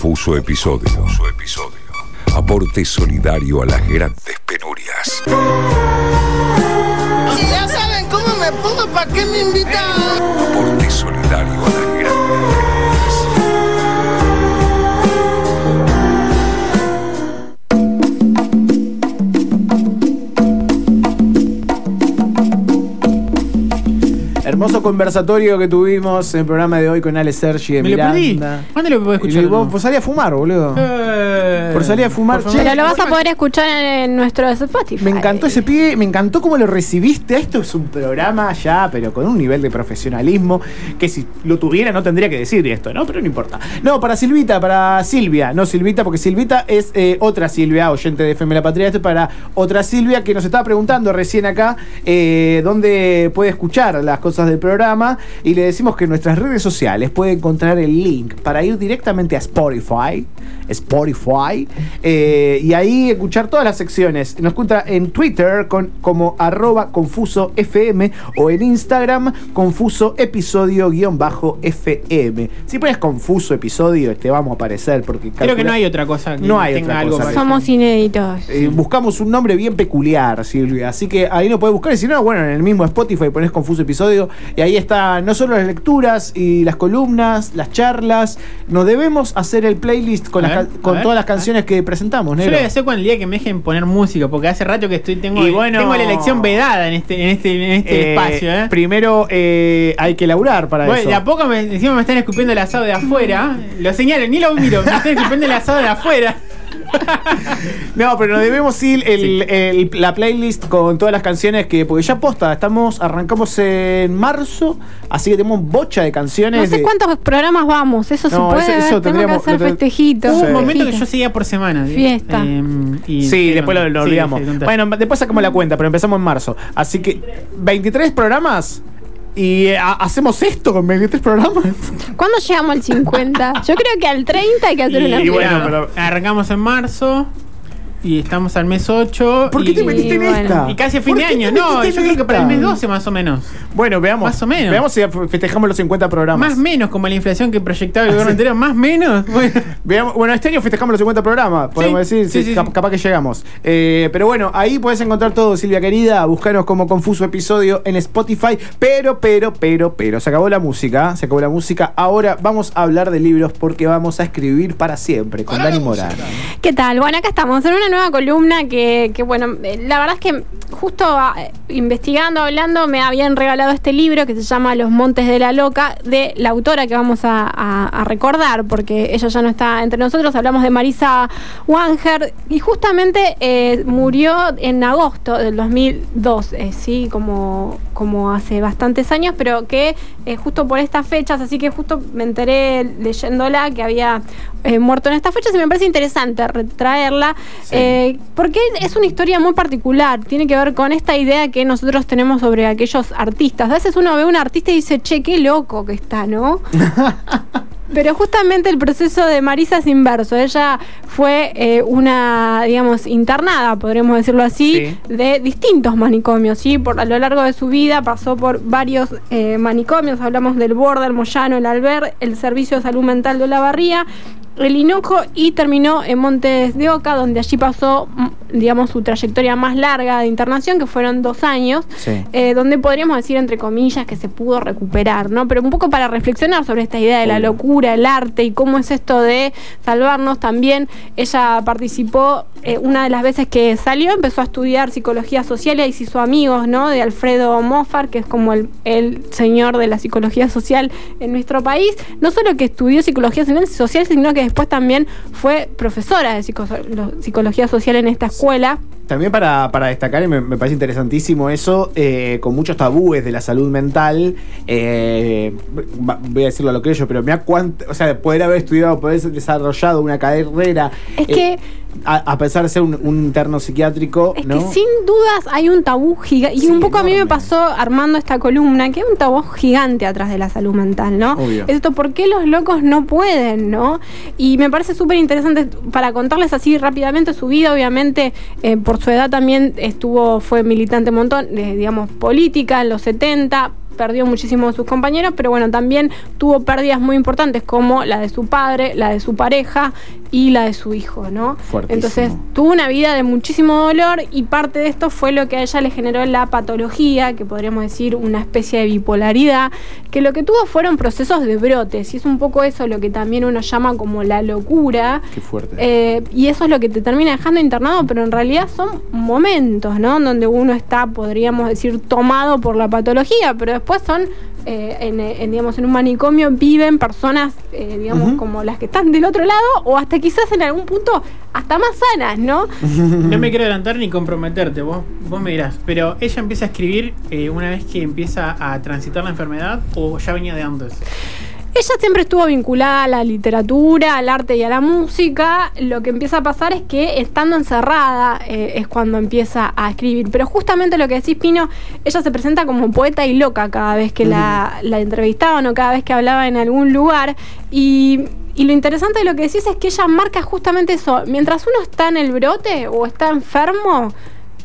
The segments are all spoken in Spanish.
Confuso episodio. Confuso episodio. Aporte solidario a las grandes penurias. Si ya saben cómo me pongo, ¿para qué me invitan? Aporte solidario a las grandes Hermoso conversatorio que tuvimos en el programa de hoy con Ale Sergi de Me lo perdí. Miranda. ¿Cuándo lo puedo escuchar? Y vos por salir a fumar, boludo. Eh, Por salir a fumar. Che. Pero lo vas a poder escuchar en nuestro Spotify. Me encantó ese pibe, me encantó cómo lo recibiste. Esto es un programa ya, pero con un nivel de profesionalismo que si lo tuviera no tendría que decir esto, ¿no? Pero no importa. No, para Silvita, para Silvia. No Silvita, porque Silvita es eh, otra Silvia, oyente de FM La Patria. Esto es para otra Silvia que nos estaba preguntando recién acá eh, dónde puede escuchar las cosas del programa. Y le decimos que en nuestras redes sociales puede encontrar el link para ir directamente a Spotify. Spotify. eh, y ahí escuchar todas las secciones. Nos encuentra en Twitter con, como arroba confuso FM o en Instagram confuso episodio guion bajo FM. Si pones confuso episodio, te vamos a aparecer porque Creo que no hay otra cosa que No hay tenga otra algo cosa. Somos inéditos. eh, buscamos un nombre bien peculiar, Silvia. Así que ahí lo puedes buscar. Y si no, bueno, en el mismo Spotify pones Confuso Episodio. Y ahí está no solo las lecturas y las columnas, las charlas. Nos debemos hacer el playlist con, las ver, ca- con todas las canciones que presentamos, Yo negro. lo voy a hacer con el día que me dejen poner música, porque hace rato que estoy tengo, Y bueno- tengo la elección vedada en este, en este, en este Eh, espacio, ¿eh? Primero eh, hay que laburar para Bueno, eso. de a poco me, encima me están escupiendo el asado de afuera. Lo señalo, ni lo miro, me están escupiendo el asado de afuera. No, pero nos debemos ir el- el- la playlist con todas las canciones que. Porque ya posta, estamos, arrancamos en marzo, así que tenemos bocha de canciones. No sé de- cuántos programas vamos, eso No, se puede eso- ver, eso tengo que tendríamos- hacer ten- festejitos. Hubo un momento que yo seguía por semana. Fiesta. Eh, y- Sí, después lo, lo sí, olvidamos. sí, bueno, después sacamos la cuenta, pero empezamos en marzo. Así que 23 programas y eh, ha- hacemos esto con 23 programas. ¿Cuándo llegamos al 50? Yo creo que al 30 hay que hacer Y, una y bueno, pero- arrancamos en marzo y estamos al mes 8. ¿Por qué y, te metiste en bueno. esta? Y casi a fin ¿Por de año. No, yo en creo que para el mes esta? 12 más o menos. Bueno, veamos. Más o menos. Veamos si festejamos los 50 programas. Más o menos, como la inflación que proyectaba el gobierno anterior, más o menos. Bueno. Veamos- bueno, este año festejamos los 50 programas, podemos Sí, decir, sí, sí, sí, cap- sí. capaz que llegamos. Eh, pero bueno, ahí puedes encontrar todo, Silvia querida, buscaros como Confuso Episodio en Spotify, pero, pero, pero, pero, se acabó la música, se acabó la música, ahora vamos a hablar de libros porque vamos a escribir para siempre con Dani Morán. ¿Qué tal? Bueno, acá estamos en una nueva columna que, bueno, eh, la verdad es que justo eh, investigando, hablando, me habían regalado este libro que se llama Los Montes de la Loca, de la autora que vamos a, a- a recordar, porque ella ya no está entre nosotros, hablamos de Marisa Wanger, y justamente eh, murió en agosto del 2002, eh, sí, como, como hace bastantes años, pero que eh, justo por estas fechas, así que justo me enteré leyéndola que había eh, muerto en estas fechas y me parece interesante retraerla, porque es una historia muy particular, tiene que ver con esta idea que nosotros tenemos sobre aquellos artistas. A veces uno ve a un artista y dice, che, qué loco que está, ¿no? Pero justamente el proceso de Marisa es inverso. Ella fue eh, una, digamos, internada, podríamos decirlo así, Sí. de distintos manicomios. ¿sí? Por, a lo largo de su vida pasó por varios eh, manicomios. Hablamos del Borda, el Moyano, el Alber, el Servicio de Salud Mental de Olavarría, el Hinojo y terminó en Montes de Oca, donde allí pasó, mm, digamos, su trayectoria más larga de internación, que fueron dos años, Sí. eh, donde podríamos decir, entre comillas, que se pudo recuperar, ¿no? Pero un poco para reflexionar sobre esta idea de la locura, el arte y cómo es esto de salvarnos también. Ella participó eh, una de las veces que salió, empezó a estudiar psicología social y se hizo amigos, ¿no? De Alfredo Moffar, que es como el, el señor de la psicología social en nuestro país. No solo que estudió psicología social, sino que después también fue profesora de psico- psicología social en esta escuela. También para, para destacar, y me, me parece interesantísimo eso, eh, con muchos tabúes de la salud mental, eh, voy a decirlo a lo que yo, pero mira cuánto, o sea, poder haber estudiado, poder haber desarrollado una carrera, Es eh, que a, a pesar de ser un, un interno psiquiátrico, Es ¿no? que sin dudas hay un tabú gigante. Y Sí, un poco a mí me pasó armando esta columna, que hay un tabú gigante atrás de la salud mental, ¿no? Obvio. Esto, ¿por qué los locos no pueden, no? Y me parece súper interesante para contarles así rápidamente su vida, obviamente, eh, su edad también estuvo, fue militante un montón, digamos, política en los 70 perdió muchísimo de sus compañeros, pero bueno, también tuvo pérdidas muy importantes como la de su padre, la de su pareja y la de su hijo, ¿no? Fuertísimo. Entonces tuvo una vida de muchísimo dolor y parte de esto fue lo que a ella le generó la patología, que podríamos decir una especie de bipolaridad, que lo que tuvo fueron procesos de brotes y es un poco eso lo que también uno llama como la locura. Qué fuerte. Eh, y eso es lo que te termina dejando internado, pero en realidad son momentos, ¿no? Donde uno está, podríamos decir, tomado por la patología, pero después son, eh, en, en, digamos, en un manicomio viven personas, eh, digamos, como las que están del otro lado, o hasta quizás en algún punto hasta más sanas, ¿no? No me quiero adelantar ni comprometerte, vos, vos me dirás. Pero ella empieza a escribir eh, una vez que empieza a transitar la enfermedad o ya venía de antes. Ella siempre estuvo vinculada a la literatura, al arte y a la música. Lo que empieza a pasar es que estando encerrada eh, es cuando empieza a escribir. Pero justamente lo que decís, Pino, ella se presenta como poeta y loca cada vez que la, la entrevistaban o cada vez que hablaba en algún lugar. Y, y lo interesante de lo que decís es que ella marca justamente eso. Mientras uno está en el brote o está enfermo,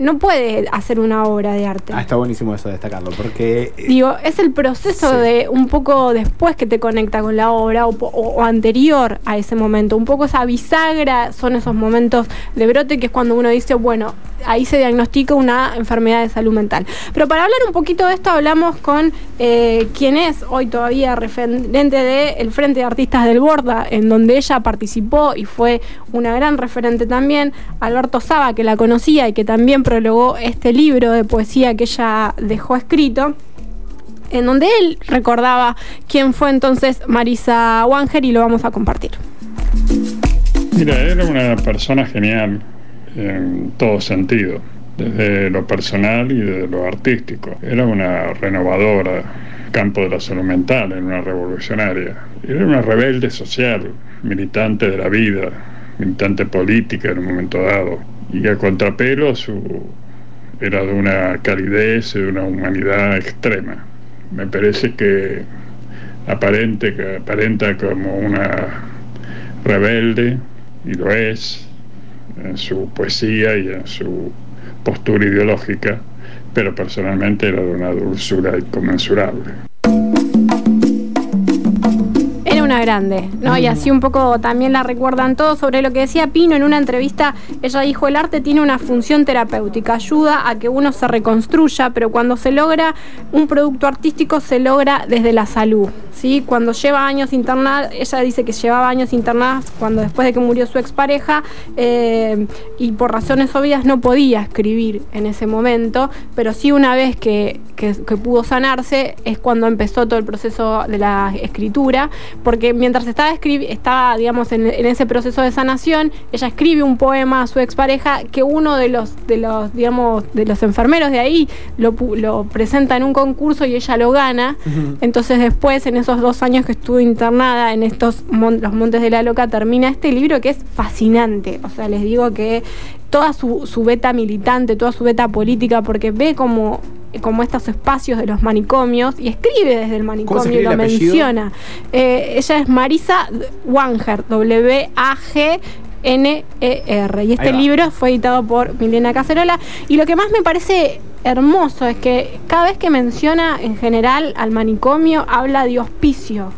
no puede hacer una obra de arte. Ah, está buenísimo eso de destacarlo, porque eh, Digo, es el proceso Sí. de un poco después que te conecta con la obra o- o anterior a ese momento. Un poco esa bisagra son esos momentos de brote que es cuando uno dice, bueno, ahí se diagnostica una enfermedad de salud mental. Pero para hablar un poquito de esto, hablamos con eh, quien es hoy todavía referente del Frente de Artistas del Borda, en donde ella participó y fue una gran referente también, Alberto Saba, que la conocía y que también prologó este libro de poesía que ella dejó escrito en donde él recordaba quién fue entonces Marisa Wanger y lo vamos a compartir. Mira, era una persona genial en todo sentido, desde lo personal y desde lo artístico. Era una renovadora, campo de la salud mental, era una revolucionaria. Era una rebelde social, militante de la vida, militante política en un momento dado. Y a contrapelo su, era de una calidez de una humanidad extrema. Me parece que aparente, que aparenta como una rebelde, y lo es, en su poesía y en su postura ideológica, pero personalmente era de una dulzura inconmensurable. Una grande, ¿no? Y así un poco también la recuerdan todos sobre lo que decía Pino en una entrevista. Ella dijo, el arte tiene una función terapéutica, ayuda a que uno se reconstruya, pero cuando se logra un producto artístico se logra desde la salud, ¿sí? Cuando lleva años internada, ella dice que llevaba años internada cuando después de que murió su expareja eh, y por razones obvias no podía escribir en ese momento, pero sí una vez que, que- que pudo sanarse es cuando empezó todo el proceso de la escritura, porque mientras estaba, estaba digamos, en, en ese proceso de sanación, ella escribe un poema a su expareja que uno de los, de los, digamos, de los enfermeros de ahí lo, presenta en un concurso y ella lo gana. Entonces después, en esos dos años que estuvo internada en estos mon- los Montes de la Loca, termina este libro que es fascinante. O sea, les digo que toda su, su beta militante, toda su beta política, porque ve como, como estos espacios de los manicomios y escribe desde el manicomio y lo menciona. Eh, ella es Marisa Wanger, W-A-G. N-E-R. Y este libro fue editado por Milena Cacerola. Y lo que más me parece hermoso es que cada vez que menciona en general al manicomio, habla de hospicio.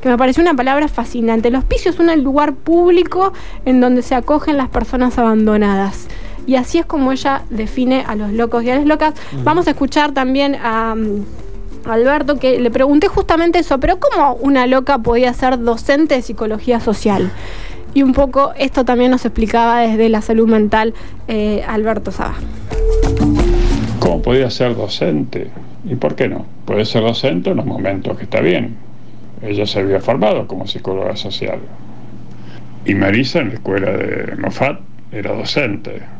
Que me pareció una palabra fascinante. El hospicio es un lugar público en donde se acogen las personas abandonadas. Y así es como ella define a los locos y a las locas. Vamos a escuchar también a. mm, Alberto, que le pregunté justamente eso, pero ¿cómo una loca podía ser docente de psicología social? Y un poco esto también nos explicaba desde la salud mental eh, Alberto Saba. ¿Cómo podía ser docente? ¿Y por qué no? Puede ser docente en los momentos que está bien. Ella se había formado como psicóloga social. Y Marisa en la escuela de Mofat era docente.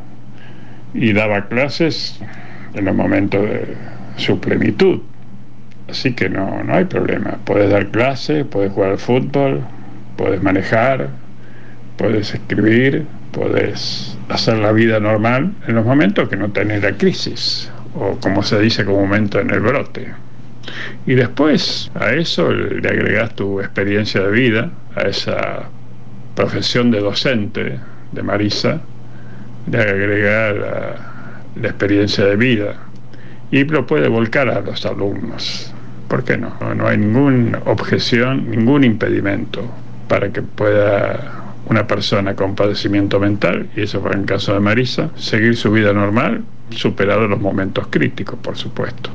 Y daba clases en los momentos de su plenitud. Así que no, no hay problema. Puedes dar clases, puedes jugar al fútbol, puedes manejar, puedes escribir, puedes hacer la vida normal en los momentos que no tenés la crisis, o como se dice comúnmente en el brote. Y después a eso le agregás tu experiencia de vida, a esa profesión de docente de Marisa, le agregás la, experiencia de vida y lo puede volcar a los alumnos. ¿Por qué no? No, no hay ninguna objeción, ningún impedimento para que pueda una persona con padecimiento mental, y eso fue en el caso de Marisa, seguir su vida normal, superado los momentos críticos, por supuesto.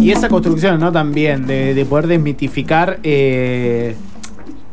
Y esa construcción, ¿no? También de, de poder desmitificar. eh,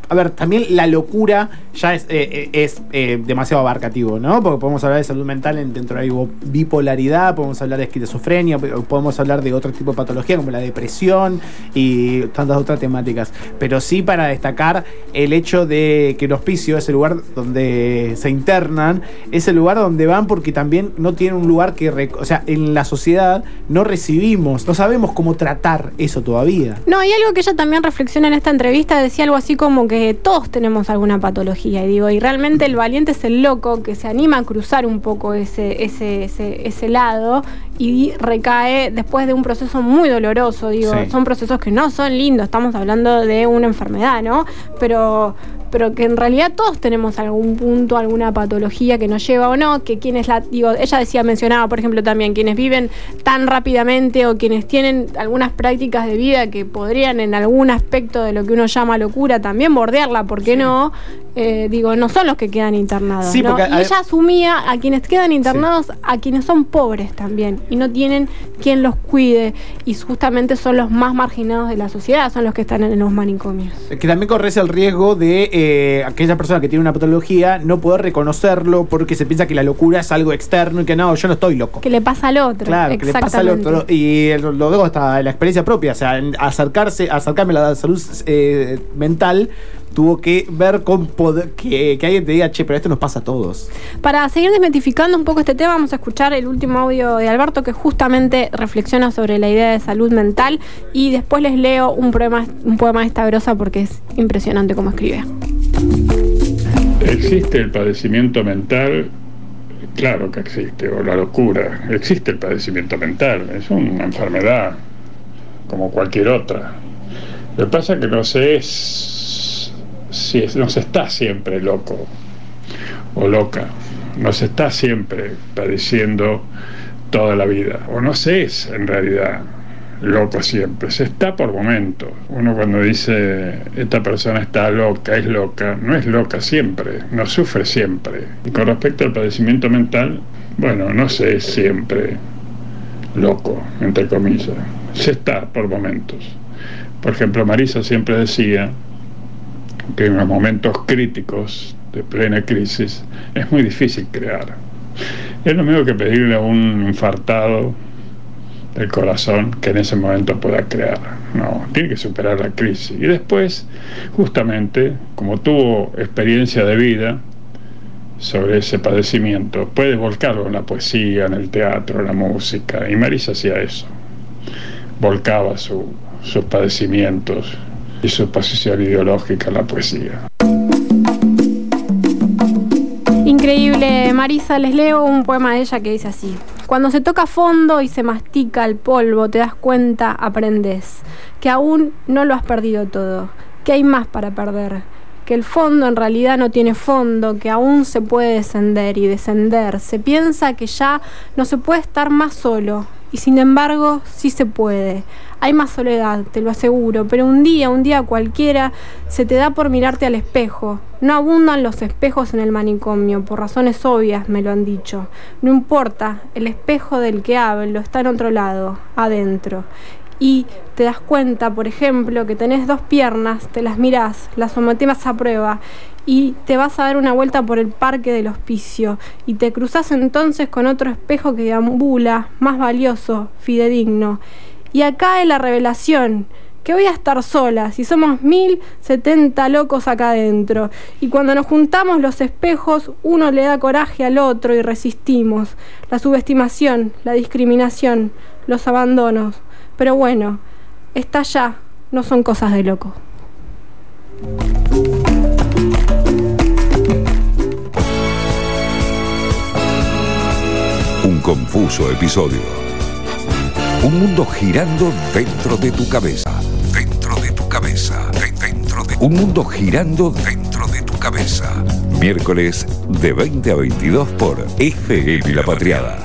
a ver, también la locura ya es, eh, eh, eh, demasiado abarcativo, ¿no? Porque podemos hablar de salud mental en- dentro de la bi- bipolaridad, podemos hablar de esquizofrenia, po- podemos hablar de otro tipo de patología como la depresión y tantas otras temáticas. Pero sí para destacar el hecho de que el hospicio es el lugar donde se internan, es el lugar donde van porque también no tienen un lugar que... O sea, en la sociedad no recibimos, no sabemos cómo tratar eso todavía. No, y algo que ella también reflexiona en esta entrevista, decía algo así como que todos tenemos alguna patología, y digo, y realmente el valiente es el loco que se anima a cruzar un poco ese, ese, ese, ese lado y recae después de un proceso muy doloroso, digo, Sí. son procesos que no son lindos, estamos hablando de una enfermedad, ¿no? Pero pero que en realidad todos tenemos algún punto, alguna patología que nos lleva o no, que quienes la, digo, ella decía, mencionaba, por ejemplo, también quienes viven tan rápidamente o quienes tienen algunas prácticas de vida que podrían en algún aspecto de lo que uno llama locura también bordearla, ¿por qué no? Eh, digo, no son los que quedan internados. Sí, ¿no? porque y hay- ella asumía a quienes quedan internados, a quienes son pobres también y no tienen quien los cuide y justamente son los más marginados de la sociedad, son los que están en los manicomios. Que también corres el riesgo de eh, aquella persona que tiene una patología no poder reconocerlo porque se piensa que la locura es algo externo y que no, yo no estoy loco. Que le pasa al otro. Claro, que le pasa al otro. Y lo, digo hasta la experiencia propia, o sea, acercarse, acercarme a la salud eh, mental, tuvo que ver con poder, que, que alguien te diga, che, pero esto nos pasa a todos. Para seguir desmitificando un poco este tema, vamos a escuchar el último audio de Alberto que justamente reflexiona sobre la idea de salud mental y después les leo un poema, un poema de esta grosa porque es impresionante cómo escribe. ¿Existe el padecimiento mental? Claro que existe, o la locura. Existe el padecimiento mental, es una enfermedad como cualquier otra. Lo que pasa es que no se es, si es- no se está siempre loco o loca, no se está siempre padeciendo toda la vida, o no se es en realidad loco siempre, se está por momentos. Uno cuando dice esta persona está loca, es loca, no es loca siempre, no sufre siempre. Y con respecto al padecimiento mental, bueno, no se es siempre loco, entre comillas, se está por momentos. Por ejemplo, Marisa siempre decía que en los momentos críticos de plena crisis es muy difícil crear. Es lo mismo que pedirle a un infartado del corazón que en ese momento pueda crear. No, tiene que superar la crisis. Y después, justamente, como tuvo experiencia de vida sobre ese padecimiento, puede volcarlo en la poesía, en el teatro, en la música. Y Marisa hacía eso. Volcaba su- sus padecimientos y su posición ideológica en la poesía. Increíble, Marisa, les leo un poema de ella que dice así. Cuando se toca fondo y se mastica el polvo, te das cuenta, aprendes, que aún no lo has perdido todo, que hay más para perder, que el fondo en realidad no tiene fondo, que aún se puede descender y descender. Se piensa que ya no se puede estar más solo, y sin embargo sí se puede. Hay más soledad, te lo aseguro, pero un día, un día cualquiera, se te da por mirarte al espejo. No abundan los espejos en el manicomio, por razones obvias me lo han dicho. No importa, el espejo del que hablo está en otro lado, adentro. Y te das cuenta, por ejemplo, que tenés dos piernas, te las mirás, las sometés a prueba y te vas a dar una vuelta por el parque del hospicio y te cruzas entonces con otro espejo que deambula, más valioso, fidedigno. Y acá es la revelación, que voy a estar sola, si somos mil setenta locos acá adentro. Y cuando nos juntamos los espejos, uno le da coraje al otro y resistimos. La subestimación, la discriminación, los abandonos. Pero bueno, está ya, no son cosas de loco. Un confuso episodio. Un mundo girando dentro de tu cabeza. Dentro de tu cabeza. De- Dentro de Un mundo girando dentro de tu cabeza. Miércoles de 20 a 22 por FM La Patriada.